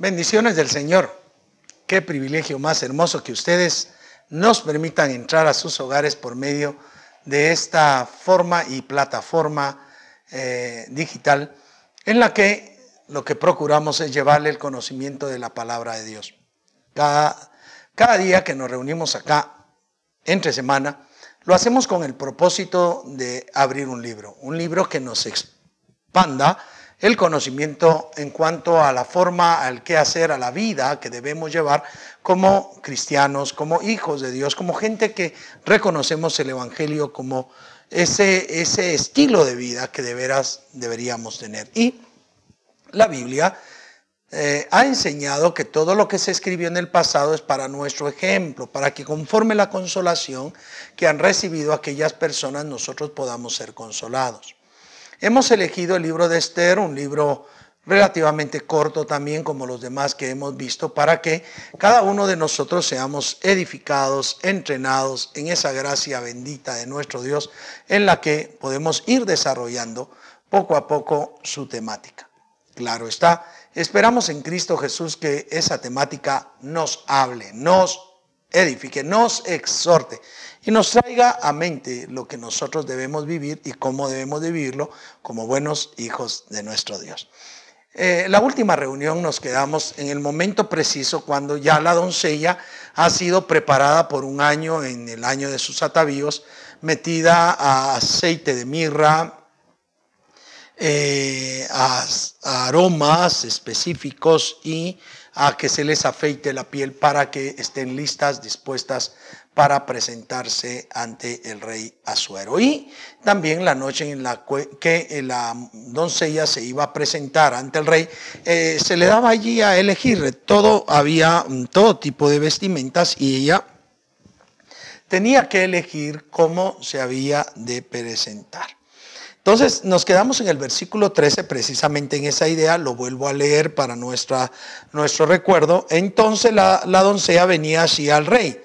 Bendiciones del Señor. Qué privilegio más hermoso que ustedes nos permitan entrar a sus hogares por medio de esta forma y plataforma eh, digital en la que lo que procuramos es llevarle el conocimiento de la palabra de Dios. Cada, cada día que nos reunimos acá, entre semana, lo hacemos con el propósito de abrir un libro, un libro que nos expanda el conocimiento en cuanto a la forma, al qué hacer, a la vida que debemos llevar como cristianos, como hijos de Dios, como gente que reconocemos el Evangelio como ese, ese estilo de vida que de veras deberíamos tener. Y la Biblia eh, ha enseñado que todo lo que se escribió en el pasado es para nuestro ejemplo, para que conforme la consolación que han recibido aquellas personas nosotros podamos ser consolados. Hemos elegido el libro de Esther, un libro relativamente corto también como los demás que hemos visto, para que cada uno de nosotros seamos edificados, entrenados en esa gracia bendita de nuestro Dios, en la que podemos ir desarrollando poco a poco su temática. Claro está, esperamos en Cristo Jesús que esa temática nos hable, nos edifique, nos exhorte y nos traiga a mente lo que nosotros debemos vivir y cómo debemos vivirlo como buenos hijos de nuestro Dios. Eh, la última reunión nos quedamos en el momento preciso cuando ya la doncella ha sido preparada por un año, en el año de sus atavíos, metida a aceite de mirra, eh, a, aromas específicos y a que se les afeite la piel para que estén listas, dispuestas para presentarse ante el rey Azuero. Y también la noche en la que la doncella se iba a presentar ante el rey, eh, se le daba allí a elegir. Todo había todo tipo de vestimentas y ella tenía que elegir cómo se había de presentar. Entonces nos quedamos en el versículo 13, precisamente en esa idea, lo vuelvo a leer para nuestra, nuestro recuerdo. Entonces la, la doncella venía así al rey.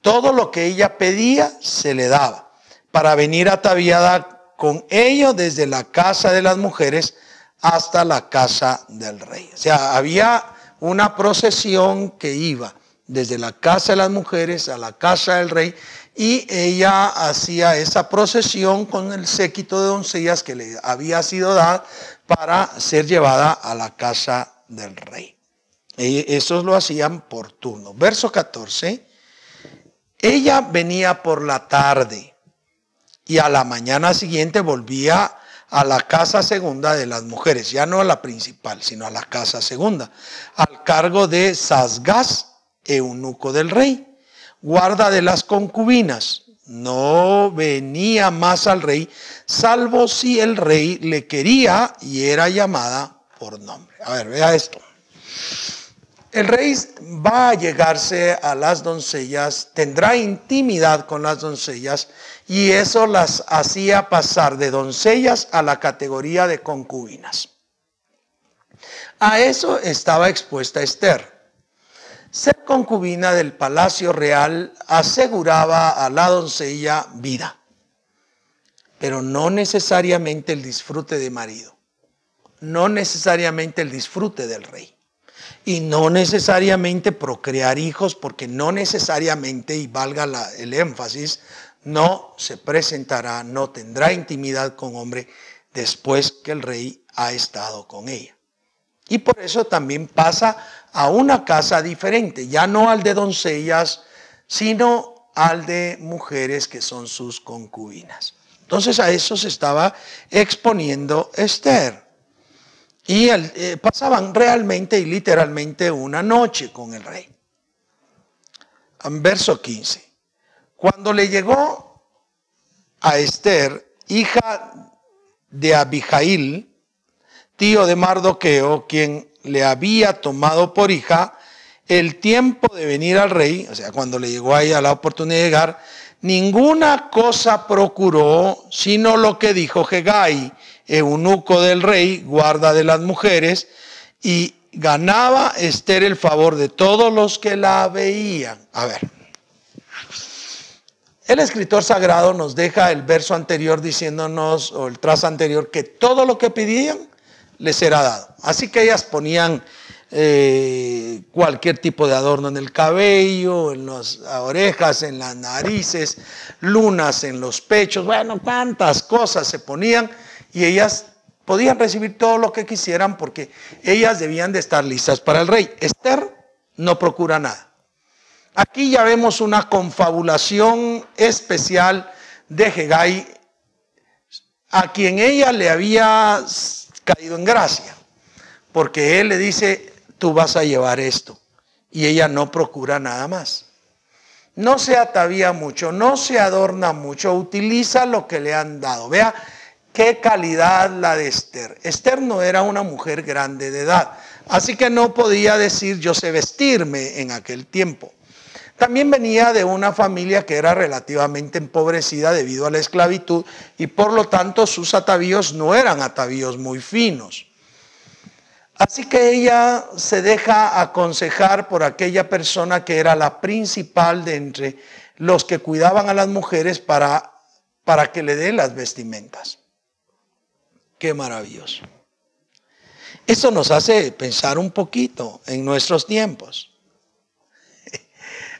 Todo lo que ella pedía se le daba para venir ataviada con ello desde la casa de las mujeres hasta la casa del rey. O sea, había una procesión que iba desde la casa de las mujeres a la casa del rey y ella hacía esa procesión con el séquito de doncellas que le había sido dada para ser llevada a la casa del rey. E, esos lo hacían por turno. Verso 14. Ella venía por la tarde y a la mañana siguiente volvía a la casa segunda de las mujeres, ya no a la principal, sino a la casa segunda, al cargo de Sasgas, eunuco del rey guarda de las concubinas. No venía más al rey, salvo si el rey le quería y era llamada por nombre. A ver, vea esto. El rey va a llegarse a las doncellas, tendrá intimidad con las doncellas y eso las hacía pasar de doncellas a la categoría de concubinas. A eso estaba expuesta Esther. Ser concubina del palacio real aseguraba a la doncella vida, pero no necesariamente el disfrute de marido, no necesariamente el disfrute del rey y no necesariamente procrear hijos, porque no necesariamente, y valga el énfasis, no se presentará, no tendrá intimidad con hombre después que el rey ha estado con ella. Y por eso también pasa a una casa diferente, ya no al de doncellas, sino al de mujeres que son sus concubinas. Entonces a eso se estaba exponiendo Esther. Y eh, pasaban realmente y literalmente una noche con el rey. En verso 15. Cuando le llegó a Esther, hija de Abijail, tío de Mardoqueo, quien le había tomado por hija, el tiempo de venir al rey, o sea, cuando le llegó a la oportunidad de llegar, ninguna cosa procuró, sino lo que dijo Hegai, eunuco del rey, guarda de las mujeres, y ganaba Esther el favor de todos los que la veían. A ver, el escritor sagrado nos deja el verso anterior diciéndonos, o el tras anterior, que todo lo que pedían les era dado. Así que ellas ponían eh, cualquier tipo de adorno en el cabello, en las orejas, en las narices, lunas en los pechos, bueno, cuántas cosas se ponían y ellas podían recibir todo lo que quisieran porque ellas debían de estar listas para el rey. Esther no procura nada. Aquí ya vemos una confabulación especial de Hegai, a quien ella le había caído en gracia, porque él le dice, tú vas a llevar esto. Y ella no procura nada más. No se atavía mucho, no se adorna mucho, utiliza lo que le han dado. Vea qué calidad la de Esther. Esther no era una mujer grande de edad, así que no podía decir yo sé vestirme en aquel tiempo. También venía de una familia que era relativamente empobrecida debido a la esclavitud y por lo tanto sus atavíos no eran atavíos muy finos. Así que ella se deja aconsejar por aquella persona que era la principal de entre los que cuidaban a las mujeres para, para que le dé las vestimentas. Qué maravilloso. Eso nos hace pensar un poquito en nuestros tiempos.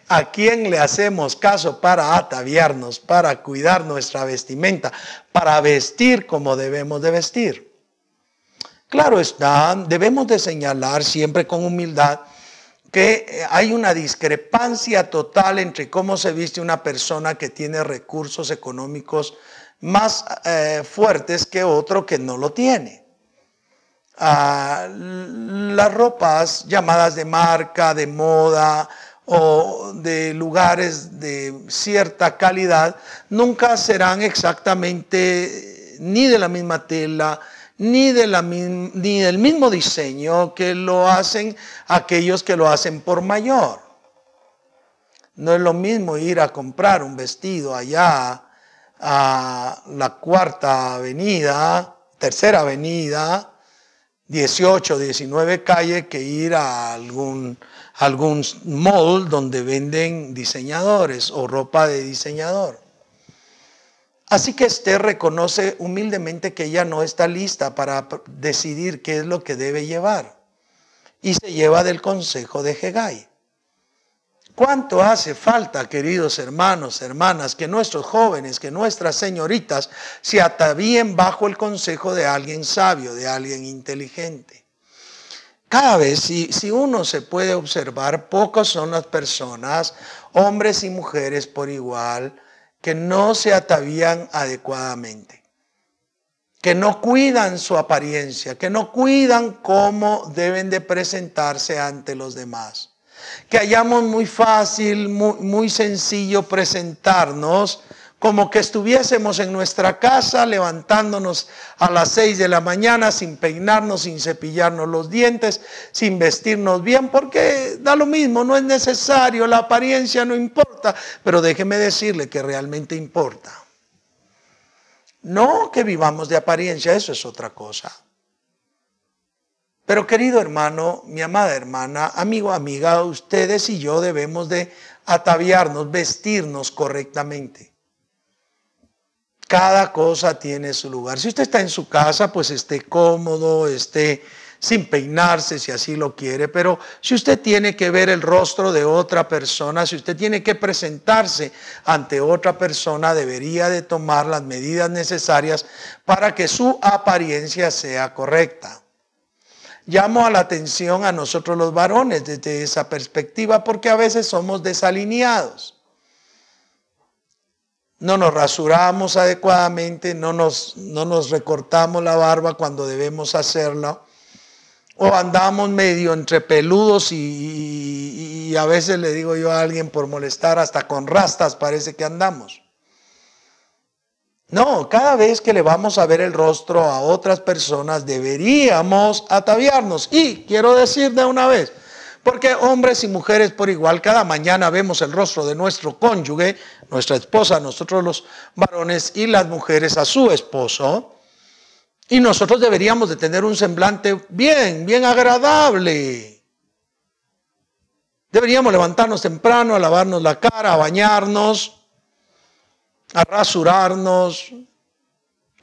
¿A quién le hacemos caso para ataviarnos, para cuidar nuestra vestimenta, para vestir como debemos de vestir? Claro está, debemos de señalar siempre con humildad que hay una discrepancia total entre cómo se viste una persona que tiene recursos económicos más eh, fuertes que otro que no lo tiene. Ah, las ropas llamadas de marca, de moda o de lugares de cierta calidad nunca serán exactamente ni de la misma tela, ni, de la, ni del mismo diseño que lo hacen aquellos que lo hacen por mayor. No es lo mismo ir a comprar un vestido allá a la cuarta avenida, tercera avenida, 18, 19 calle que ir a algún, algún mall donde venden diseñadores o ropa de diseñador. Así que Esther reconoce humildemente que ella no está lista para decidir qué es lo que debe llevar y se lleva del consejo de Hegai. ¿Cuánto hace falta, queridos hermanos, hermanas, que nuestros jóvenes, que nuestras señoritas se atavíen bajo el consejo de alguien sabio, de alguien inteligente? Cada vez, si, uno se puede observar, pocas son las personas, hombres y mujeres por igual, que no se atavían adecuadamente, que no cuidan su apariencia, que no cuidan cómo deben de presentarse ante los demás. Que hayamos muy fácil, muy, muy sencillo presentarnos como que estuviésemos en nuestra casa levantándonos a las seis de la mañana sin peinarnos, sin cepillarnos los dientes, sin vestirnos bien, porque da lo mismo, no es necesario, la apariencia no importa, pero déjeme decirle que realmente importa. No que vivamos de apariencia, eso es otra cosa. Pero querido hermano, mi amada hermana, amigo, amiga, ustedes y yo debemos de ataviarnos, vestirnos correctamente. Cada cosa tiene su lugar. Si usted está en su casa, pues esté cómodo, esté sin peinarse si así lo quiere, pero si usted tiene que ver el rostro de otra persona, si usted tiene que presentarse ante otra persona, debería de tomar las medidas necesarias para que su apariencia sea correcta. Llamo a la atención a nosotros los varones desde esa perspectiva porque a veces somos desalineados no nos rasuramos adecuadamente, no nos, no nos recortamos la barba cuando debemos hacerlo, o andamos medio entre peludos y, y, a veces le digo yo a alguien por molestar, hasta con rastas parece que andamos. No, cada vez que le vamos a ver el rostro a otras personas deberíamos ataviarnos. Y quiero decir de una vez, porque hombres y mujeres por igual, cada mañana vemos el rostro de nuestro cónyuge, nuestra esposa, nosotros los varones y las mujeres a su esposo. Y nosotros deberíamos de tener un semblante bien, bien agradable. Deberíamos levantarnos temprano, a lavarnos la cara, a bañarnos, a rasurarnos,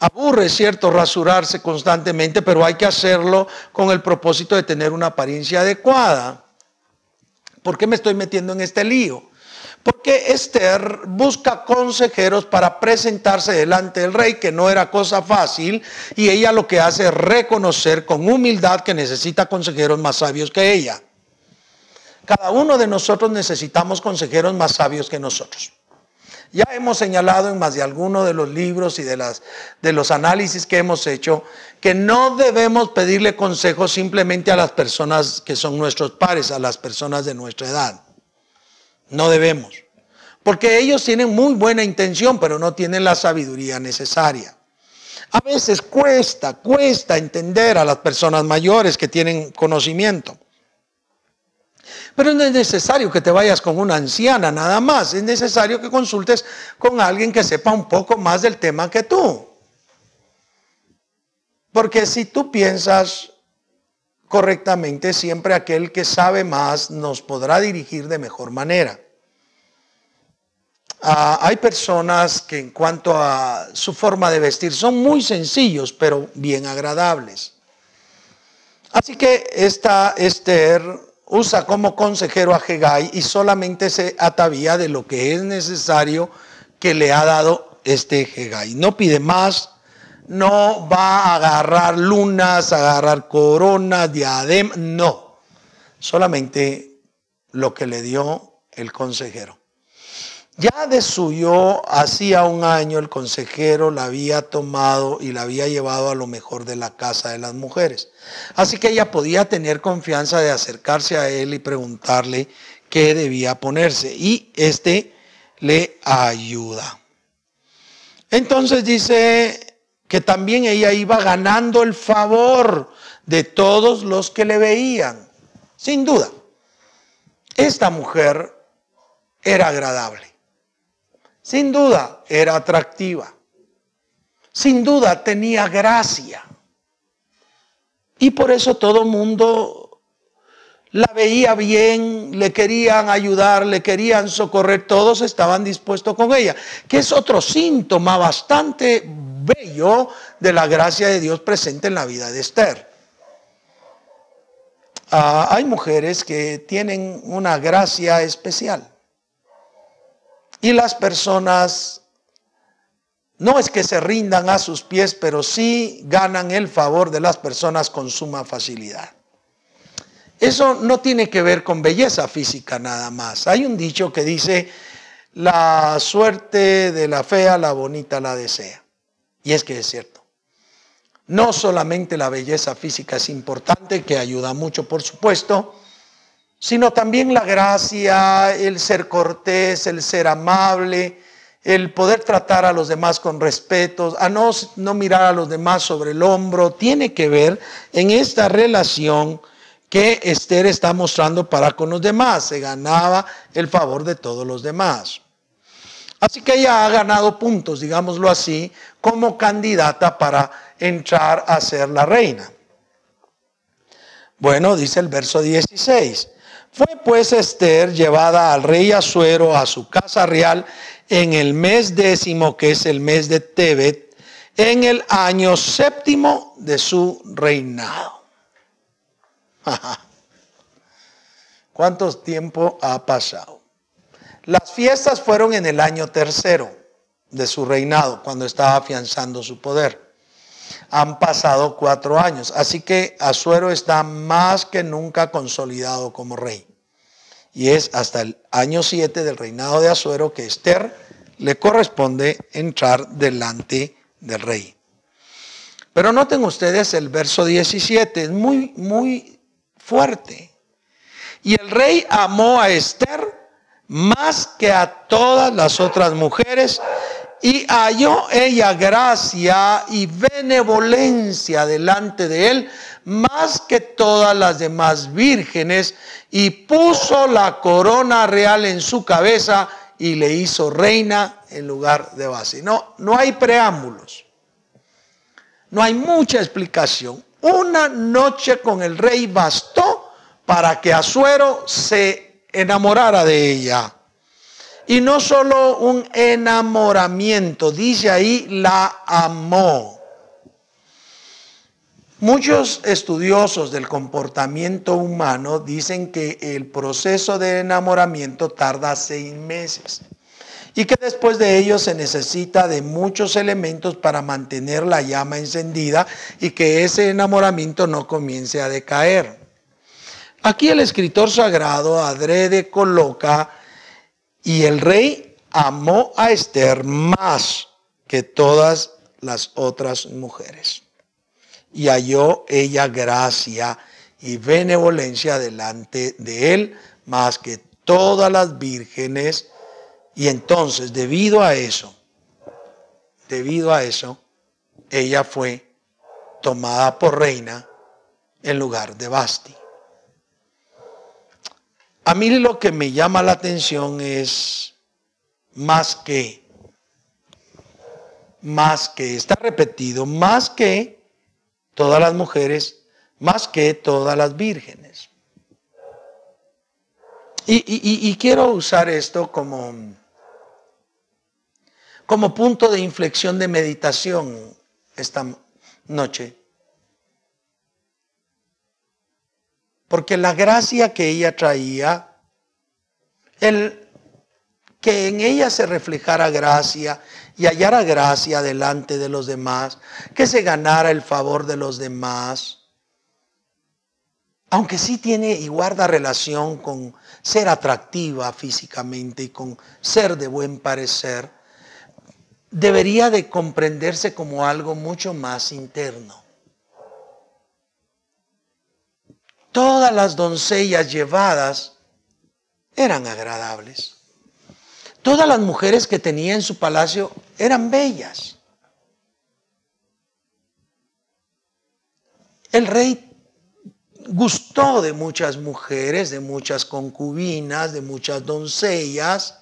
Aburre, cierto, rasurarse constantemente, pero hay que hacerlo con el propósito de tener una apariencia adecuada. ¿Por qué me estoy metiendo en este lío? Porque Esther busca consejeros para presentarse delante del rey, que no era cosa fácil, y ella lo que hace es reconocer con humildad que necesita consejeros más sabios que ella. Cada uno de nosotros necesitamos consejeros más sabios que nosotros. Ya hemos señalado en más de alguno de los libros y de, las, de los análisis que hemos hecho que no debemos pedirle consejos simplemente a las personas que son nuestros pares, a las personas de nuestra edad. No debemos. Porque ellos tienen muy buena intención, pero no tienen la sabiduría necesaria. A veces cuesta, cuesta entender a las personas mayores que tienen conocimiento. Pero no es necesario que te vayas con una anciana nada más. Es necesario que consultes con alguien que sepa un poco más del tema que tú. Porque si tú piensas correctamente, siempre aquel que sabe más nos podrá dirigir de mejor manera. Ah, hay personas que en cuanto a su forma de vestir son muy sencillos, pero bien agradables. Así que esta Esther usa como consejero a Hegai y solamente se atavía de lo que es necesario que le ha dado este Hegai. No pide más, no va a agarrar lunas, agarrar coronas, diadema, no. Solamente lo que le dio el consejero. Ya de suyo, hacía un año, el consejero la había tomado y la había llevado a lo mejor de la casa de las mujeres. Así que ella podía tener confianza de acercarse a él y preguntarle qué debía ponerse. Y este le ayuda. Entonces dice que también ella iba ganando el favor de todos los que le veían. Sin duda, esta mujer era agradable. Sin duda era atractiva. Sin duda tenía gracia. Y por eso todo mundo la veía bien, le querían ayudar, le querían socorrer, todos estaban dispuestos con ella, que es otro síntoma bastante bello de la gracia de Dios presente en la vida de Esther. Ah, hay mujeres que tienen una gracia especial. Y las personas no es que se rindan a sus pies, pero sí ganan el favor de las personas con suma facilidad. Eso no tiene que ver con belleza física nada más. Hay un dicho que dice, la suerte de la fea, la bonita la desea. Y es que es cierto. No solamente la belleza física es importante, que ayuda mucho, por supuesto, sino también la gracia, el ser cortés, el ser amable, el poder tratar a los demás con respeto, a no, no mirar a los demás sobre el hombro, tiene que ver en esta relación que Esther está mostrando para con los demás. Se ganaba el favor de todos los demás. Así que ella ha ganado puntos, digámoslo así, como candidata para entrar a ser la reina. Bueno, dice el verso 16. Fue pues Esther llevada al rey Asuero a su casa real en el mes décimo, que es el mes de Tebet, en el año séptimo de su reinado. ¿Cuánto tiempo ha pasado? Las fiestas fueron en el año tercero de su reinado, cuando estaba afianzando su poder han pasado cuatro años. Así que Azuero está más que nunca consolidado como rey. Y es hasta el año 7 del reinado de Azuero que Esther le corresponde entrar delante del rey. Pero noten ustedes el verso 17, es muy, muy fuerte. Y el rey amó a Esther más que a todas las otras mujeres y halló ella gracia y benevolencia delante de él más que todas las demás vírgenes y puso la corona real en su cabeza y le hizo reina en lugar de base. No, no hay preámbulos. No hay mucha explicación. Una noche con el rey bastó para que Azuero se enamorara de ella. Y no solo un enamoramiento, dice ahí, la amó. Muchos estudiosos del comportamiento humano dicen que el proceso de enamoramiento tarda seis meses y que después de ello se necesita de muchos elementos para mantener la llama encendida y que ese enamoramiento no comience a decaer. Aquí el escritor sagrado adrede coloca y el rey amó a Esther más que todas las otras mujeres. Y halló ella gracia y benevolencia delante de él más que todas las vírgenes. Y entonces, debido a eso, debido a eso, ella fue tomada por reina en lugar de Basti. A mí lo que me llama la atención es más que, más que, está repetido, más que todas las mujeres, más que todas las vírgenes. Y, quiero usar esto como, como punto de inflexión de meditación esta noche. Porque la gracia que ella traía, el que en ella se reflejara gracia y hallara gracia delante de los demás, que se ganara el favor de los demás, aunque sí tiene y guarda relación con ser atractiva físicamente y con ser de buen parecer, debería de comprenderse como algo mucho más interno. Todas las doncellas llevadas eran agradables. Todas las mujeres que tenía en su palacio eran bellas. El rey gustó de muchas mujeres, de muchas concubinas, de muchas doncellas,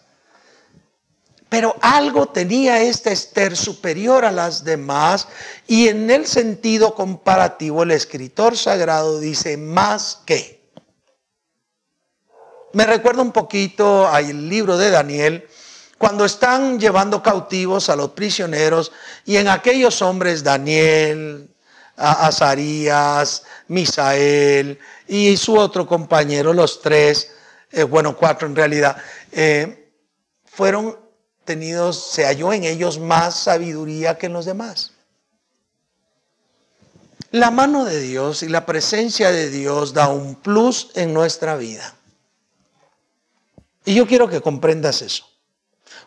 pero algo tenía esta Esther superior a las demás y en el sentido comparativo el escritor sagrado dice más que. Me recuerda un poquito al libro de Daniel, cuando están llevando cautivos a los prisioneros y en aquellos hombres Daniel, Azarías, Misael y su otro compañero, los tres, eh, bueno, cuatro en realidad, eh, fueron se halló en ellos más sabiduría que en los demás. La mano de Dios y la presencia de Dios da un plus en nuestra vida. Y yo quiero que comprendas eso.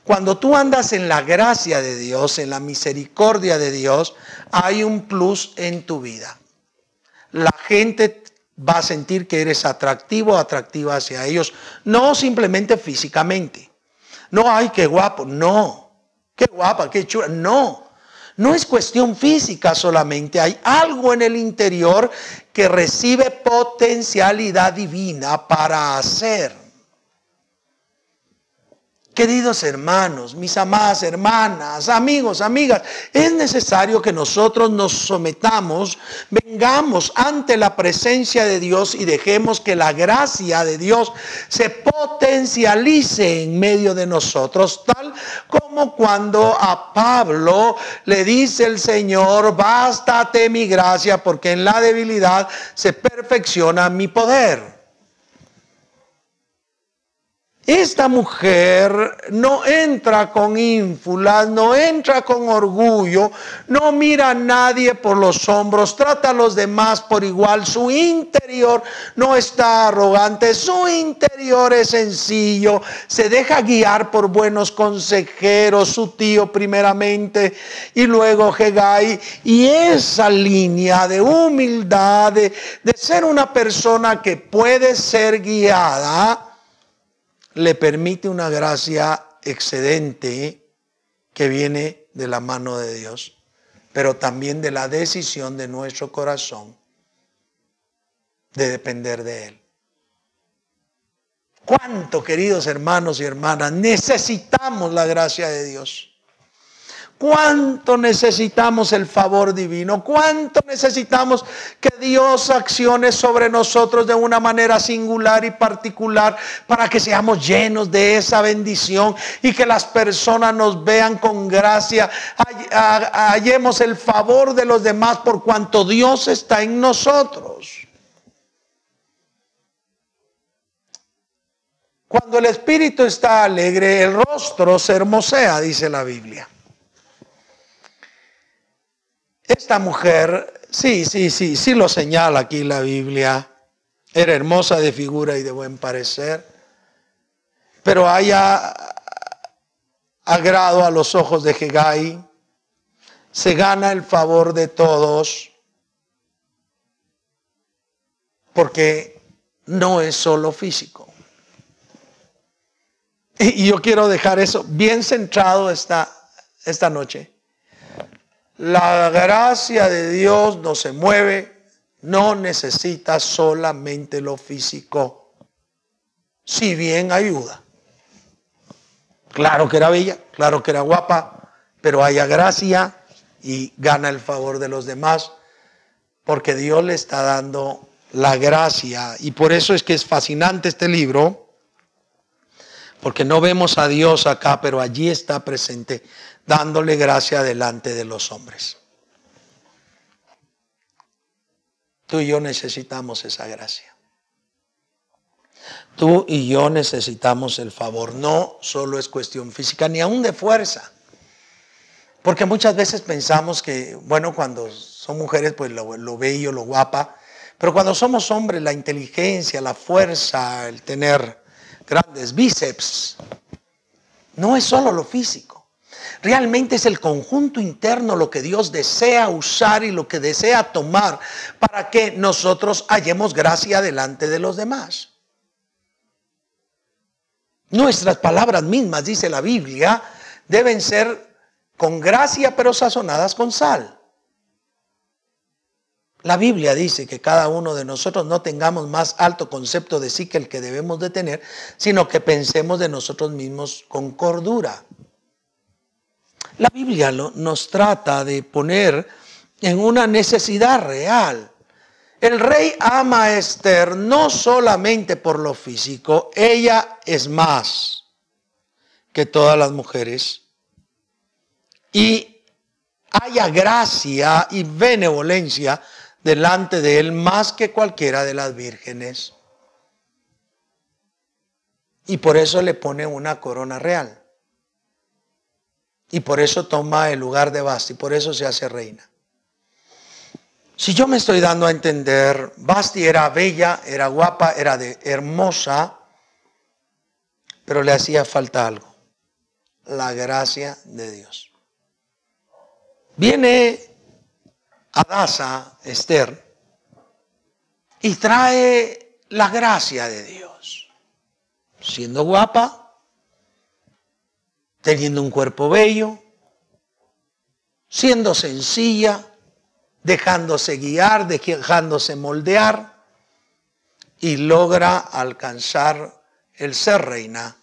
Cuando tú andas en la gracia de Dios, en la misericordia de Dios, hay un plus en tu vida. La gente va a sentir que eres atractivo atractiva hacia ellos, no simplemente físicamente. No, ay, qué guapo. No. Qué guapa, qué chula. No. No es cuestión física solamente. Hay algo en el interior que recibe potencialidad divina para hacer. Queridos hermanos, mis amadas hermanas, amigos, amigas, es necesario que nosotros nos sometamos, vengamos ante la presencia de Dios y dejemos que la gracia de Dios se potencialice en medio de nosotros, tal como cuando a Pablo le dice el Señor, bástate mi gracia porque en la debilidad se perfecciona mi poder. Esta mujer no entra con ínfulas, no entra con orgullo, no mira a nadie por los hombros, trata a los demás por igual. Su interior no está arrogante, su interior es sencillo, se deja guiar por buenos consejeros, su tío primeramente y luego Hegai. Y esa línea de humildad, de, de ser una persona que puede ser guiada, le permite una gracia excedente que viene de la mano de Dios, pero también de la decisión de nuestro corazón de depender de Él. ¿Cuánto, queridos hermanos y hermanas, necesitamos la gracia de Dios? ¿Cuánto necesitamos el favor divino? ¿Cuánto necesitamos que Dios accione sobre nosotros de una manera singular y particular para que seamos llenos de esa bendición y que las personas nos vean con gracia, hallemos el favor de los demás por cuanto Dios está en nosotros? Cuando el espíritu está alegre, el rostro se hermosea, dice la Biblia. Esta mujer, sí, sí, sí, sí lo señala aquí la Biblia. Era hermosa de figura y de buen parecer, pero haya agrado a los ojos de Hegai, se gana el favor de todos, porque no es solo físico. Y yo quiero dejar eso bien centrado esta, esta noche. La gracia de Dios no se mueve, no necesita solamente lo físico, si bien ayuda. Claro que era bella, claro que era guapa, pero haya gracia y gana el favor de los demás, porque Dios le está dando la gracia. Y por eso es que es fascinante este libro porque no vemos a Dios acá, pero allí está presente, dándole gracia delante de los hombres. Tú y yo necesitamos esa gracia. Tú y yo necesitamos el favor. No solo es cuestión física, ni aún de fuerza. Porque muchas veces pensamos que, bueno, cuando son mujeres, pues lo, lo bello, lo guapa. Pero cuando somos hombres, la inteligencia, la fuerza, el tener grandes bíceps. No es solo lo físico. Realmente es el conjunto interno lo que Dios desea usar y lo que desea tomar para que nosotros hallemos gracia delante de los demás. Nuestras palabras mismas, dice la Biblia, deben ser con gracia pero sazonadas con sal. La Biblia dice que cada uno de nosotros no tengamos más alto concepto de sí que el que debemos de tener, sino que pensemos de nosotros mismos con cordura. La Biblia nos trata de poner en una necesidad real. El rey ama a Esther no solamente por lo físico, ella es más que todas las mujeres. Y haya gracia y benevolencia delante de él más que cualquiera de las vírgenes. Y por eso le pone una corona real. Y por eso toma el lugar de Basti, por eso se hace reina. Si yo me estoy dando a entender, Basti era bella, era guapa, era de hermosa, pero le hacía falta algo, la gracia de Dios. Viene Adasa, Esther, y trae la gracia de Dios. Siendo guapa, teniendo un cuerpo bello, siendo sencilla, dejándose guiar, dejándose moldear, y logra alcanzar el ser reina,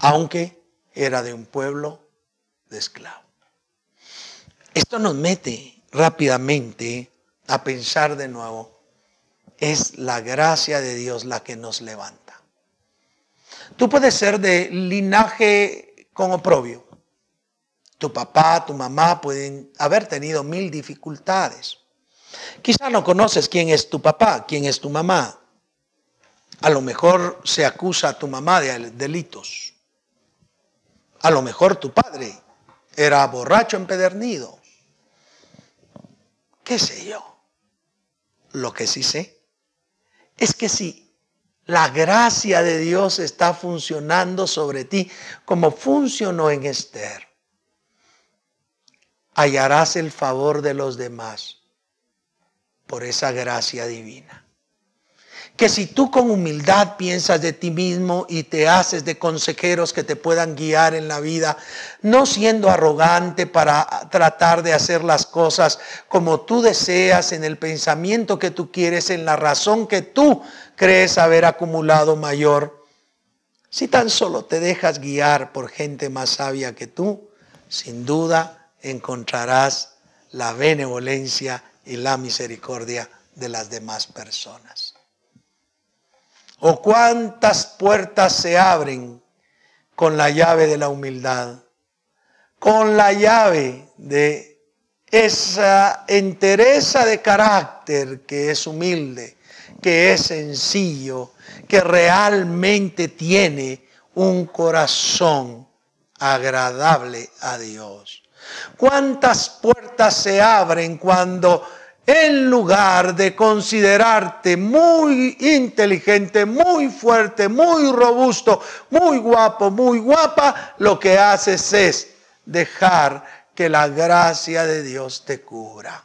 aunque era de un pueblo de esclavos. Esto nos mete rápidamente a pensar de nuevo, es la gracia de Dios la que nos levanta. Tú puedes ser de linaje con oprobio. Tu papá, tu mamá pueden haber tenido mil dificultades. Quizá no conoces quién es tu papá, quién es tu mamá. A lo mejor se acusa a tu mamá de delitos. A lo mejor tu padre era borracho empedernido qué sé yo. Lo que sí sé es que si la gracia de Dios está funcionando sobre ti como funcionó en Esther, hallarás el favor de los demás por esa gracia divina. Que si tú con humildad piensas de ti mismo y te haces de consejeros que te puedan guiar en la vida, no siendo arrogante para tratar de hacer las cosas como tú deseas, en el pensamiento que tú quieres, en la razón que tú crees haber acumulado mayor, si tan solo te dejas guiar por gente más sabia que tú, sin duda encontrarás la benevolencia y la misericordia de las demás personas. O cuántas puertas se abren con la llave de la humildad, con la llave de esa entereza de carácter que es humilde, que es sencillo, que realmente tiene un corazón agradable a Dios. ¿Cuántas puertas se abren cuando en lugar de considerarte muy inteligente, muy fuerte, muy robusto, muy guapo, muy guapa, lo que haces es dejar que la gracia de Dios te cubra.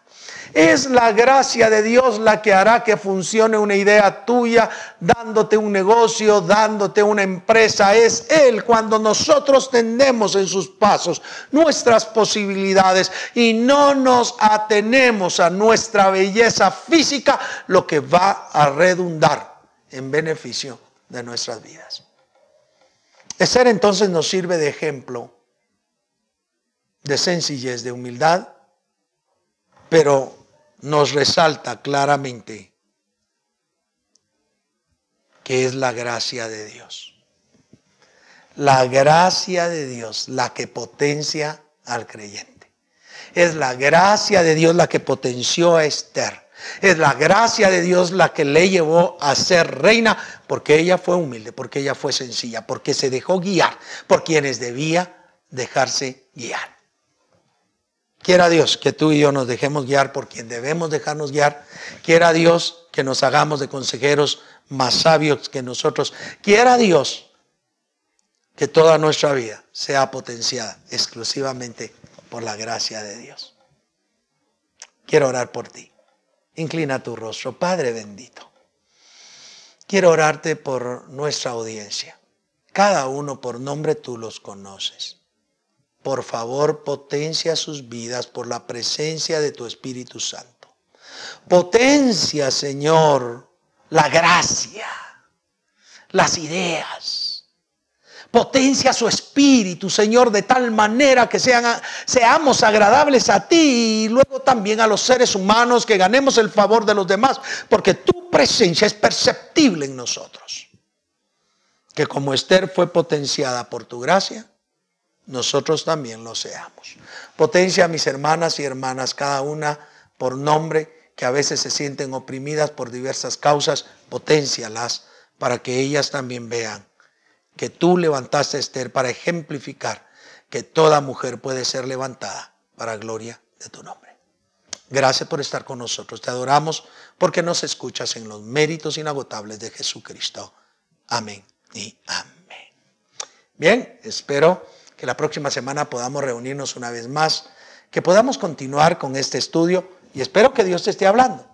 Es la gracia de Dios la que hará que funcione una idea tuya, dándote un negocio, dándote una empresa. Es Él cuando nosotros tendemos en sus pasos nuestras posibilidades y no nos atenemos a nuestra belleza física, lo que va a redundar en beneficio de nuestras vidas. Ser entonces nos sirve de ejemplo de sencillez, de humildad, pero nos resalta claramente que es la gracia de Dios. La gracia de Dios la que potencia al creyente. Es la gracia de Dios la que potenció a Esther. Es la gracia de Dios la que le llevó a ser reina porque ella fue humilde, porque ella fue sencilla, porque se dejó guiar por quienes debía dejarse guiar. Quiera Dios que tú y yo nos dejemos guiar por quien debemos dejarnos guiar. Quiera Dios que nos hagamos de consejeros más sabios que nosotros. Quiera Dios que toda nuestra vida sea potenciada exclusivamente por la gracia de Dios. Quiero orar por ti. Inclina tu rostro, Padre bendito. Quiero orarte por nuestra audiencia. Cada uno por nombre tú los conoces por favor, potencia sus vidas por la presencia de tu Espíritu Santo. Potencia, Señor, la gracia, las ideas. Potencia su espíritu, Señor, de tal manera que sean, seamos agradables a ti y luego también a los seres humanos, que ganemos el favor de los demás, porque tu presencia es perceptible en nosotros. Que como Esther fue potenciada por tu gracia, nosotros también lo seamos. Potencia a mis hermanas y hermanas, cada una por nombre, que a veces se sienten oprimidas por diversas causas, potencialas para que ellas también vean que tú levantaste a Esther para ejemplificar que toda mujer puede ser levantada para gloria de tu nombre. Gracias por estar con nosotros. Te adoramos porque nos escuchas en los méritos inagotables de Jesucristo. Amén y amén. Bien, espero que la próxima semana podamos reunirnos una vez más, que podamos continuar con este estudio y espero que Dios te esté hablando,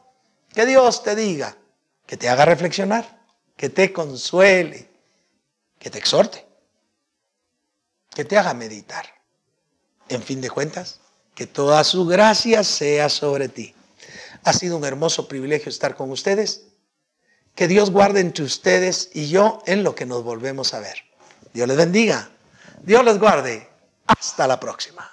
que Dios te diga, que te haga reflexionar, que te consuele, que te exhorte, que te haga meditar. En fin de cuentas, que toda su gracia sea sobre ti. Ha sido un hermoso privilegio estar con ustedes. Que Dios guarde entre ustedes y yo en lo que nos volvemos a ver. Dios les bendiga. Dios les guarde. Hasta la próxima.